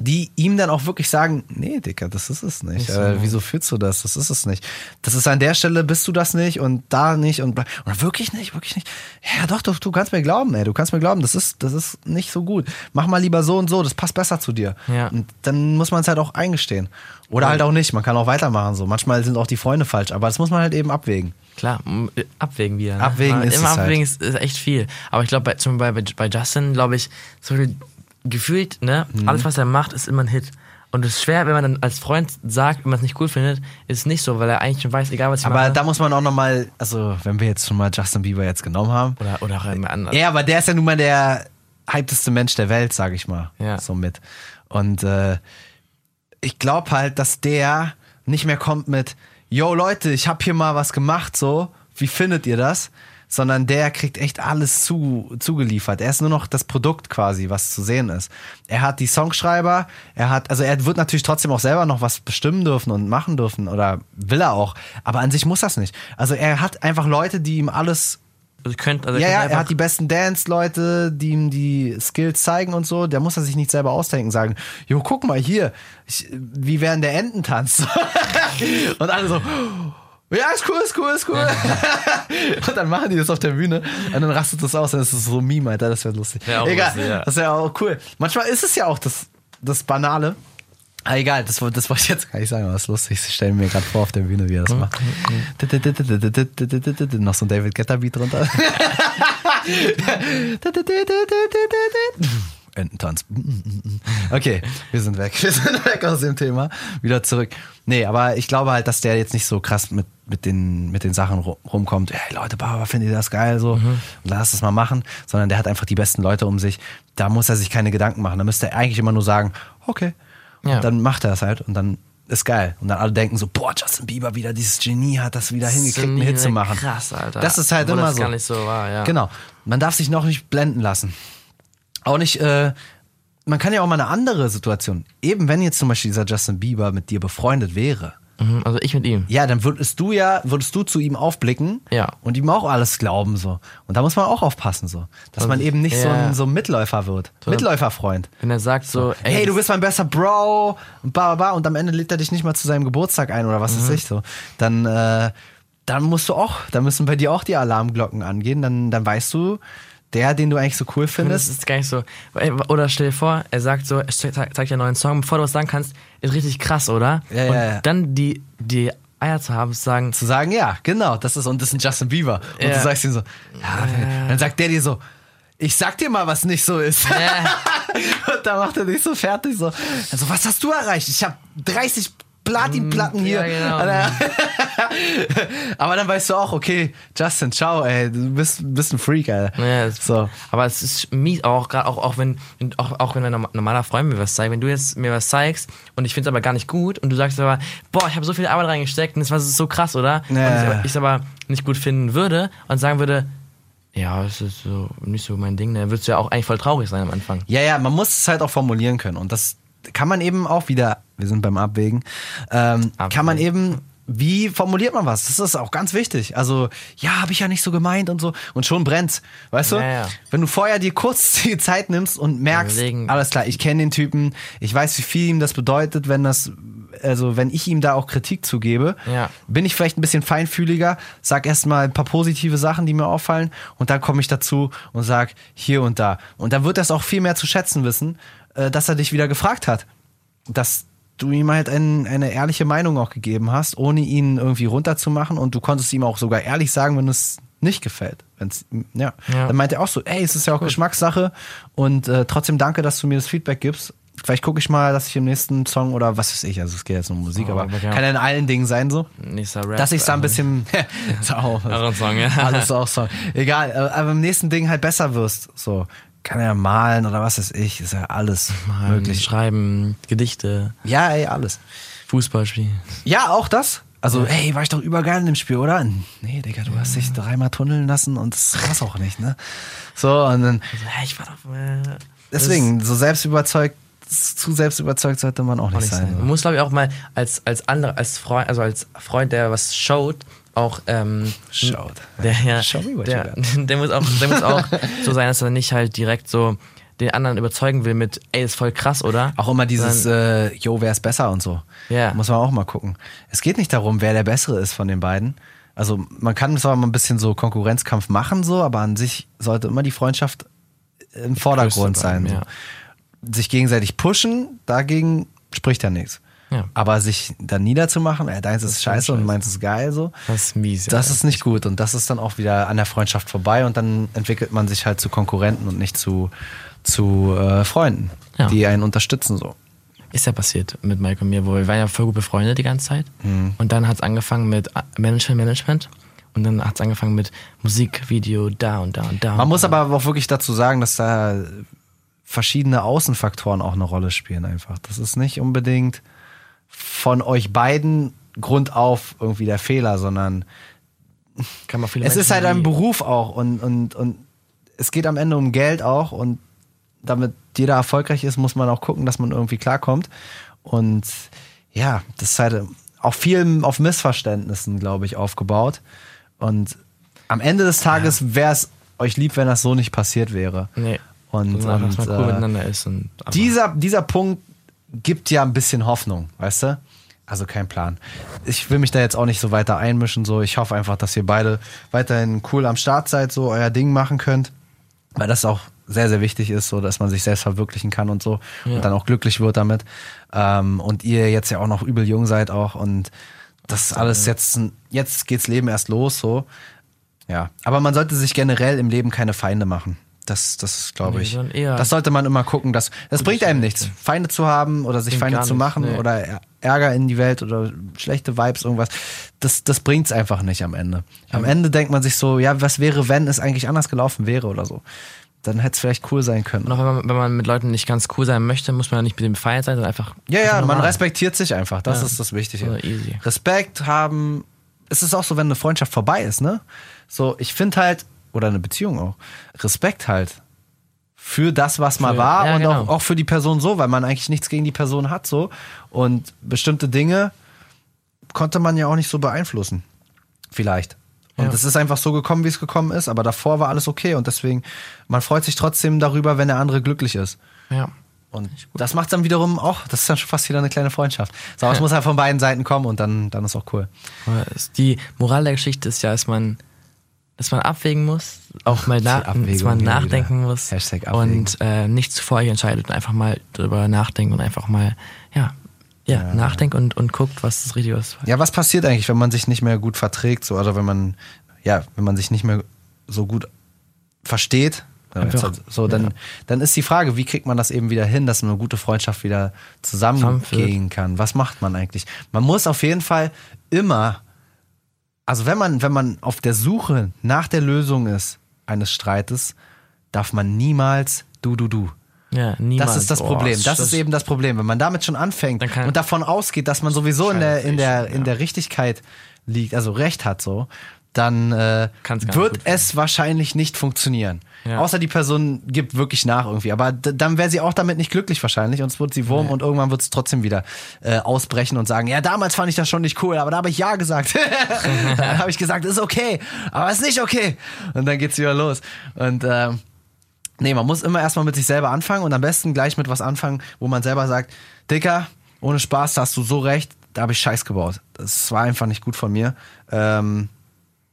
die ihm dann auch wirklich sagen, nee, Dicker, das ist es nicht. So. Äh, wieso fühlst du das? Das ist es nicht. Das ist an der Stelle bist du das nicht und da nicht und, und wirklich nicht, wirklich nicht. Ja, doch, doch, du kannst mir glauben, ey, du kannst mir glauben, das ist, das ist nicht so gut. Mach mal lieber so und so, das passt besser zu dir. Ja. Und dann muss man es halt auch eingestehen. Oder ja. halt auch nicht. Man kann auch weitermachen so. Manchmal sind auch die Freunde falsch, aber das muss man halt eben abwägen. Klar, äh, abwägen wieder. Ne? Abwägen ist Immer es abwägen halt. ist, ist echt viel. Aber ich glaube, bei, zum Beispiel bei, bei Justin, glaube ich, so viel gefühlt, ne, mhm. alles, was er macht, ist immer ein Hit. Und es ist schwer, wenn man dann als Freund sagt, wenn man es nicht cool findet, ist es nicht so, weil er eigentlich schon weiß, egal was ich aber mache. Aber da muss man auch nochmal, also wenn wir jetzt schon mal Justin Bieber jetzt genommen haben. Oder, oder auch immer anders. Ja, aber der ist ja nun mal der hypteste Mensch der Welt, sag ich mal. Ja. So mit. Und äh, ich glaube halt, dass der nicht mehr kommt mit, yo Leute, ich hab hier mal was gemacht, so, wie findet ihr das? Sondern der kriegt echt alles zu, zugeliefert. Er ist nur noch das Produkt quasi, was zu sehen ist. Er hat die Songschreiber, er hat, also er wird natürlich trotzdem auch selber noch was bestimmen dürfen und machen dürfen oder will er auch, aber an sich muss das nicht. Also er hat einfach Leute, die ihm alles also könnt, also ja, ja, er hat die besten Dance-Leute, die ihm die Skills zeigen und so. Der muss er sich nicht selber ausdenken, sagen, jo, guck mal hier, ich, wie während der Ententanz. und alle so, ja, ist cool, ist cool, ist cool. und dann machen die das auf der Bühne und dann rastet das aus, dann ist es so Meme, Alter, das wäre lustig. Ja, Egal, lustig, ja. das wäre auch cool. Manchmal ist es ja auch das, das Banale. Ah, egal, das, das wollte ich jetzt gar nicht sagen, aber es ist lustig. Ich stelle mir gerade vor auf der Bühne, wie er das macht. Noch so ein David Guetta Beat drunter. Ententanz. Okay, wir sind weg. Wir sind weg aus dem Thema. Wieder zurück. Nee, aber ich glaube halt, dass der jetzt nicht so krass mit, mit, den, mit den Sachen rumkommt. Hey Leute, Baba, findet ihr das geil? So, mhm. lass das mal machen. Sondern der hat einfach die besten Leute um sich. Da muss er sich keine Gedanken machen. Da müsste er eigentlich immer nur sagen, okay, ja. Und dann macht er es halt und dann ist geil. Und dann alle denken so, boah, Justin Bieber wieder, dieses Genie hat das wieder hingekriegt, einen Hit zu machen. Krass, Alter. Das ist halt Obwohl immer das so. gar nicht so war, ja. Genau. Man darf sich noch nicht blenden lassen. Auch nicht, äh, man kann ja auch mal eine andere Situation. Eben wenn jetzt zum Beispiel dieser Justin Bieber mit dir befreundet wäre, Mhm, also ich mit ihm. Ja, dann würdest du ja, würdest du zu ihm aufblicken ja. und ihm auch alles glauben so. Und da muss man auch aufpassen so, dass also, man eben nicht ja. so, ein, so ein Mitläufer wird, so. Mitläuferfreund. Wenn er sagt so, ey, hey, du bist mein bester Bro und ba, ba, und am Ende lädt er dich nicht mal zu seinem Geburtstag ein oder was mhm. weiß ich so, dann äh, dann musst du auch, dann müssen bei dir auch die Alarmglocken angehen, dann dann weißt du, der, den du eigentlich so cool findest. Das ist gar nicht so. Oder stell dir vor, er sagt so, er zeigt dir einen neuen Song, bevor du was sagen kannst, ist richtig krass, oder? Ja, und ja, ja. dann die, die Eier zu haben, zu sagen. Zu sagen, ja, genau, das ist, und das ist ein Justin Bieber. Und ja. du sagst ihm so, ja, dann sagt der dir so, ich sag dir mal, was nicht so ist. Und da macht er dich so fertig, so, also was hast du erreicht? Ich habe 30 Platinplatten hier. Ja, genau. aber dann weißt du auch, okay, Justin, ciao, ey, du bist, bist ein Freak, ey. Ja, so. Aber es ist mies, auch, auch, auch, wenn, auch, auch wenn ein normaler Freund mir was zeigt, wenn du jetzt mir was zeigst und ich finde es aber gar nicht gut und du sagst aber, boah, ich habe so viel Arbeit reingesteckt und das war so krass, oder? Ja. Und ich es aber nicht gut finden würde und sagen würde, ja, es ist so nicht so mein Ding, dann würdest du ja auch eigentlich voll traurig sein am Anfang. Ja, ja, man muss es halt auch formulieren können und das kann man eben auch wieder, wir sind beim Abwägen, ähm, Abwägen. kann man eben wie formuliert man was? Das ist auch ganz wichtig. Also, ja, habe ich ja nicht so gemeint und so. Und schon brennt's. Weißt du? Ja, ja. Wenn du vorher dir kurz die Zeit nimmst und merkst, Deswegen. alles klar, ich kenne den Typen, ich weiß, wie viel ihm das bedeutet, wenn das, also wenn ich ihm da auch Kritik zugebe, ja. bin ich vielleicht ein bisschen feinfühliger, sag erstmal ein paar positive Sachen, die mir auffallen, und dann komme ich dazu und sag hier und da. Und dann wird das auch viel mehr zu schätzen wissen, äh, dass er dich wieder gefragt hat. Dass du ihm halt ein, eine ehrliche Meinung auch gegeben hast, ohne ihn irgendwie runterzumachen und du konntest ihm auch sogar ehrlich sagen, wenn es nicht gefällt. Wenn's, ja. ja. Dann meint er auch so, ey, es ist ja auch cool. Geschmackssache und äh, trotzdem danke, dass du mir das Feedback gibst. Vielleicht gucke ich mal, dass ich im nächsten Song oder was weiß ich, also es geht jetzt um Musik, oh, aber ja. kann ja in allen Dingen sein so. Nächster Rap, dass ich da ein bisschen auch, Song, ja. alles auch Song. Egal, aber im nächsten Ding halt besser wirst. So kann ja malen oder was weiß ich, ist ja alles malen, möglich. Schreiben, Gedichte. Ja, ey, alles. Fußball spielen. Ja, auch das. Also, ja. ey, war ich doch übergeil in dem Spiel, oder? Nee, Digga, du ja. hast dich dreimal tunneln lassen und das war's auch nicht, ne? So, und dann. Also, hey, ich war doch. Äh, deswegen, so selbstüberzeugt, zu selbstüberzeugt sollte man auch, auch nicht, nicht, sein. sein. Man muss, glaube ich, auch mal als, als andere, als Freund, also als Freund, der was schaut, auch ähm, Schaut. Der, ja, der, der, muss auch, der muss auch so sein, dass er nicht halt direkt so den anderen überzeugen will mit, ey, ist voll krass, oder? Auch immer dieses, äh, yo, wer ist besser und so. Ja. Muss man auch mal gucken. Es geht nicht darum, wer der Bessere ist von den beiden. Also man kann zwar mal ein bisschen so Konkurrenzkampf machen, so, aber an sich sollte immer die Freundschaft im Vordergrund sein. So. Ja. Sich gegenseitig pushen, dagegen spricht ja nichts. Ja. Aber sich dann niederzumachen, ey, deins ist, ist scheiße, scheiße und meins ist geil, so. Das ist mies. Das ja, ist nicht gut und das ist dann auch wieder an der Freundschaft vorbei und dann entwickelt man sich halt zu Konkurrenten und nicht zu, zu äh, Freunden, ja. die einen unterstützen, so. Ist ja passiert mit Mike und mir, wo wir waren ja voll gut befreundet die ganze Zeit. Mhm. Und dann hat es angefangen mit Management, Management. Und dann hat es angefangen mit Musikvideo da und da und da. Man und muss da. aber auch wirklich dazu sagen, dass da verschiedene Außenfaktoren auch eine Rolle spielen einfach. Das ist nicht unbedingt von euch beiden Grund auf irgendwie der Fehler, sondern kann man viele Es Menschen ist halt ein Beruf auch und, und, und es geht am Ende um Geld auch und damit jeder erfolgreich ist, muss man auch gucken, dass man irgendwie klarkommt. Und ja, das ist halt auch viel auf Missverständnissen, glaube ich, aufgebaut. Und am Ende des Tages wäre es euch lieb, wenn das so nicht passiert wäre. Nee. Und, und, und cool äh, miteinander ist. Und, dieser, dieser Punkt gibt ja ein bisschen Hoffnung, weißt du? Also kein Plan. Ich will mich da jetzt auch nicht so weiter einmischen. So, ich hoffe einfach, dass ihr beide weiterhin cool am Start seid, so euer Ding machen könnt, weil das auch sehr sehr wichtig ist, so dass man sich selbst verwirklichen kann und so ja. und dann auch glücklich wird damit. Ähm, und ihr jetzt ja auch noch übel jung seid auch und das alles jetzt jetzt geht's Leben erst los so. Ja, aber man sollte sich generell im Leben keine Feinde machen. Das, das glaube ich. Nee, das sollte man immer gucken. Dass, das bringt einem nichts, Feinde zu haben oder sich Feinde zu machen nee. oder Ärger in die Welt oder schlechte Vibes, irgendwas. Das, das es einfach nicht am Ende. Am Ende denkt man sich so, ja, was wäre, wenn es eigentlich anders gelaufen wäre oder so. Dann hätte es vielleicht cool sein können. Und auch wenn man, wenn man mit Leuten nicht ganz cool sein möchte, muss man ja nicht mit dem feiern sein, sondern einfach. Ja, ja, man respektiert sich einfach. Das ja. ist das Wichtige. easy. Respekt haben. Es ist auch so, wenn eine Freundschaft vorbei ist, ne? So, ich finde halt, oder eine Beziehung auch, Respekt halt für das, was mal war ja, und genau. auch, auch für die Person so, weil man eigentlich nichts gegen die Person hat so und bestimmte Dinge konnte man ja auch nicht so beeinflussen. Vielleicht. Und es ja. ist einfach so gekommen, wie es gekommen ist, aber davor war alles okay und deswegen, man freut sich trotzdem darüber, wenn der andere glücklich ist. Ja. Und das macht dann wiederum auch, das ist dann schon fast wieder eine kleine Freundschaft. So, aber es muss halt von beiden Seiten kommen und dann, dann ist auch cool. Die Moral der Geschichte ist ja, dass man dass man abwägen muss, auch mal na dass man nachdenken muss und äh, nicht zuvor entscheidet und einfach mal drüber nachdenken und einfach mal, ja, ja, ja. nachdenkt und, und guckt, was das Richtige ist. Ja, was passiert eigentlich, wenn man sich nicht mehr gut verträgt, so, oder wenn man, ja, wenn man sich nicht mehr so gut versteht, Einfach, so, dann, ja. dann ist die Frage, wie kriegt man das eben wieder hin, dass eine gute Freundschaft wieder zusammengehen kann? Was macht man eigentlich? Man muss auf jeden Fall immer also wenn man, wenn man auf der Suche nach der Lösung ist eines Streites, darf man niemals du, du, du. Ja, niemals. Das ist das Problem. Das, das ist eben das Problem. Wenn man damit schon anfängt und davon ausgeht, dass man sowieso in der, in der, in der Richtigkeit liegt, also Recht hat so, dann äh, wird es wahrscheinlich nicht funktionieren. Ja. Außer die Person gibt wirklich nach irgendwie. Aber dann wäre sie auch damit nicht glücklich wahrscheinlich und es wird sie Wurm nee. und irgendwann wird es trotzdem wieder äh, ausbrechen und sagen, ja, damals fand ich das schon nicht cool, aber da habe ich ja gesagt. dann habe ich gesagt, ist okay, aber ist nicht okay. Und dann geht's wieder los. Und äh, nee, man muss immer erstmal mit sich selber anfangen und am besten gleich mit was anfangen, wo man selber sagt, Dicker, ohne Spaß, da hast du so recht, da habe ich Scheiß gebaut. Das war einfach nicht gut von mir. Ähm,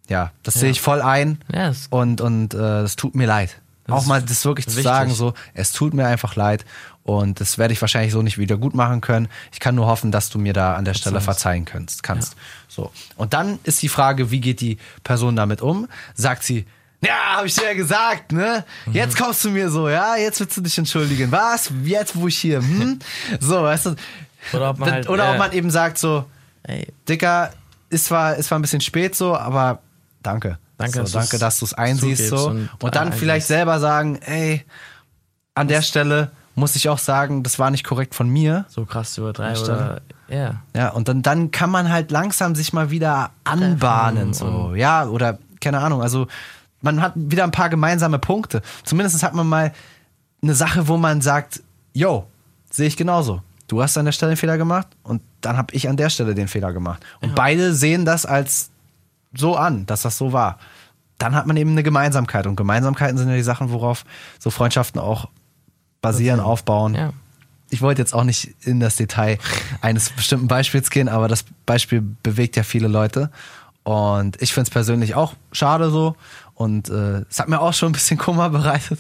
ja, das ja. sehe ich voll ein. Ja, und und äh, es tut mir leid. Das auch mal das wirklich zu sagen, so, es tut mir einfach leid und das werde ich wahrscheinlich so nicht wieder gut machen können. Ich kann nur hoffen, dass du mir da an der Stelle verzeihen kannst. kannst. Ja. So. Und dann ist die Frage, wie geht die Person damit um? Sagt sie, ja, habe ich dir ja gesagt, ne? Jetzt mhm. kommst du mir so, ja, jetzt willst du dich entschuldigen. Was? Jetzt, wo ich hier, hm? So, weißt du? Oder ob man, halt, oder ob man eben sagt so, ey. Dicker, ist zwar, ist zwar ein bisschen spät so, aber danke. Danke, so, danke dass du es einsiehst. So. Und, und dann vielleicht selber sagen, ey, an der Stelle muss ich auch sagen, das war nicht korrekt von mir. So krass übertreiben oder ja. Ja, und dann, dann kann man halt langsam sich mal wieder anbahnen. So. Ja, oder keine Ahnung. Also man hat wieder ein paar gemeinsame Punkte. Zumindest hat man mal eine Sache, wo man sagt, yo, sehe ich genauso. Du hast an der Stelle einen Fehler gemacht und dann habe ich an der Stelle den Fehler gemacht. Und ja. beide sehen das als so an, dass das so war. Dann hat man eben eine Gemeinsamkeit. Und Gemeinsamkeiten sind ja die Sachen, worauf so Freundschaften auch basieren, aufbauen. Ja. Ich wollte jetzt auch nicht in das Detail eines bestimmten Beispiels gehen, aber das Beispiel bewegt ja viele Leute. Und ich finde es persönlich auch schade so. Und äh, es hat mir auch schon ein bisschen Kummer bereitet.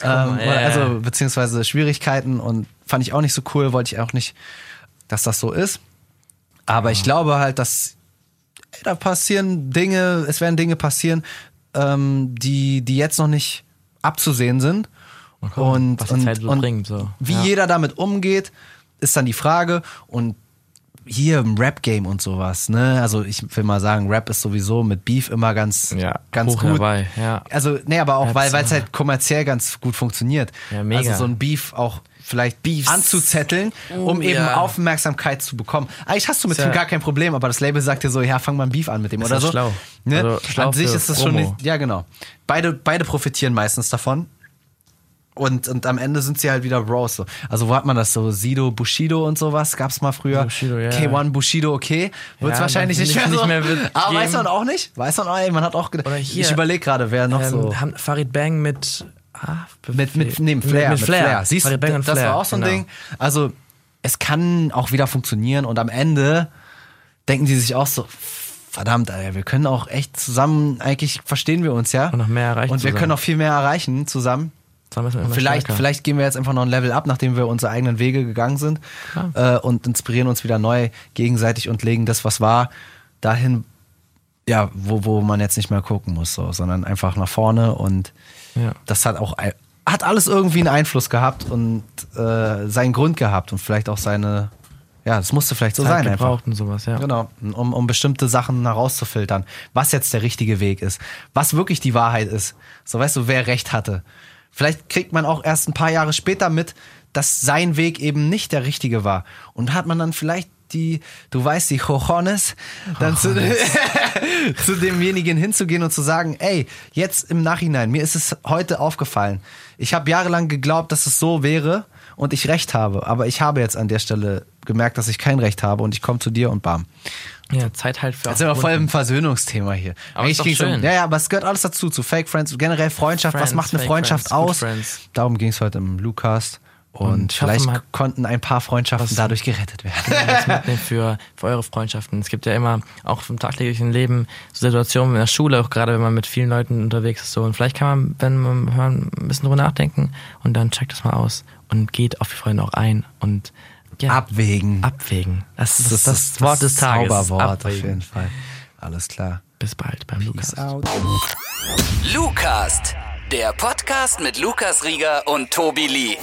Kummer, ähm, ja, also beziehungsweise Schwierigkeiten und fand ich auch nicht so cool, wollte ich auch nicht, dass das so ist. Aber ich glaube halt, dass da passieren Dinge, es werden Dinge passieren, ähm, die, die jetzt noch nicht abzusehen sind. Okay, und, und, so und so. wie ja. jeder damit umgeht, ist dann die Frage. Und hier im Rap-Game und sowas, ne? Also ich will mal sagen, Rap ist sowieso mit Beef immer ganz, ja, ganz gut. Dabei, ja. Also, nee, aber auch, weil es halt kommerziell ganz gut funktioniert. Ja, mega. Also so ein Beef auch vielleicht Beefs. anzuzetteln, um uh, eben ja. Aufmerksamkeit zu bekommen. Eigentlich hast du mit dem gar kein Problem, aber das Label sagt dir so, ja, fang mal ein Beef an mit dem ist oder so. Schlau. Ne? Also schlau An sich ist das Promo. schon nicht, ja genau. Beide, beide profitieren meistens davon. Und, und am Ende sind sie halt wieder Bros. So. Also wo hat man das so? Sido, Bushido und sowas gab's mal früher. Bushido, ja. K1, Bushido, okay. Wird's ja, wahrscheinlich nicht mehr, so. nicht mehr Aber weiß man auch nicht. Weiß man auch, ey, man hat auch gedacht. Ich überlege gerade, wer noch ähm, so. Farid Bang mit Ah, mit, mit, nee, Flair, mit, mit Flair. Flair. Siehst du, das Flair. war auch so ein genau. Ding. Also, es kann auch wieder funktionieren und am Ende denken die sich auch so, verdammt, Alter, wir können auch echt zusammen, eigentlich verstehen wir uns ja. Und noch mehr erreichen. Und wir zusammen. können auch viel mehr erreichen zusammen vielleicht, vielleicht gehen wir jetzt einfach noch ein Level ab, nachdem wir unsere eigenen Wege gegangen sind äh, und inspirieren uns wieder neu gegenseitig und legen das, was war, dahin, ja, wo, wo man jetzt nicht mehr gucken muss, so, sondern einfach nach vorne und ja. das hat auch hat alles irgendwie einen Einfluss gehabt und äh, seinen Grund gehabt und vielleicht auch seine ja, das musste vielleicht so Zeit sein einfach. und sowas, ja. Genau, um, um bestimmte Sachen herauszufiltern, was jetzt der richtige Weg ist, was wirklich die Wahrheit ist. So weißt du, wer recht hatte. Vielleicht kriegt man auch erst ein paar Jahre später mit, dass sein Weg eben nicht der richtige war. Und hat man dann vielleicht die, du weißt, die Cojones, dann zu, zu, demjenigen hinzugehen und zu sagen, ey, jetzt im Nachhinein, mir ist es heute aufgefallen. Ich habe jahrelang geglaubt, dass es so wäre und ich recht habe, aber ich habe jetzt an der Stelle gemerkt, dass ich kein Recht habe und ich komme zu dir und bam. Ja, Zeit halt für. Das ist aber voll ein Versöhnungsthema hier. Aber ist doch schön. Um, ja, ja, aber es gehört alles dazu, zu Fake Friends, generell Freundschaft. Friends, was macht eine Freundschaft Friends, aus? Darum ging es heute im Lucas. Und, und vielleicht hoffe, konnten ein paar Freundschaften dadurch gerettet werden. für, für eure Freundschaften. Es gibt ja immer, auch im tagtäglichen Leben, so Situationen in der Schule, auch gerade wenn man mit vielen Leuten unterwegs ist. So. Und vielleicht kann man, wenn man hören, ein bisschen drüber nachdenken und dann checkt das mal aus und geht auf die Freunde auch ein und ja. Abwägen. Abwägen. Das, das ist das, das, Wort des Tages. Zauberwort auf jeden Fall. Alles klar. Bis bald beim Peace Lukas. Out. Lukas, der Podcast mit Lukas Rieger und Tobi Lee.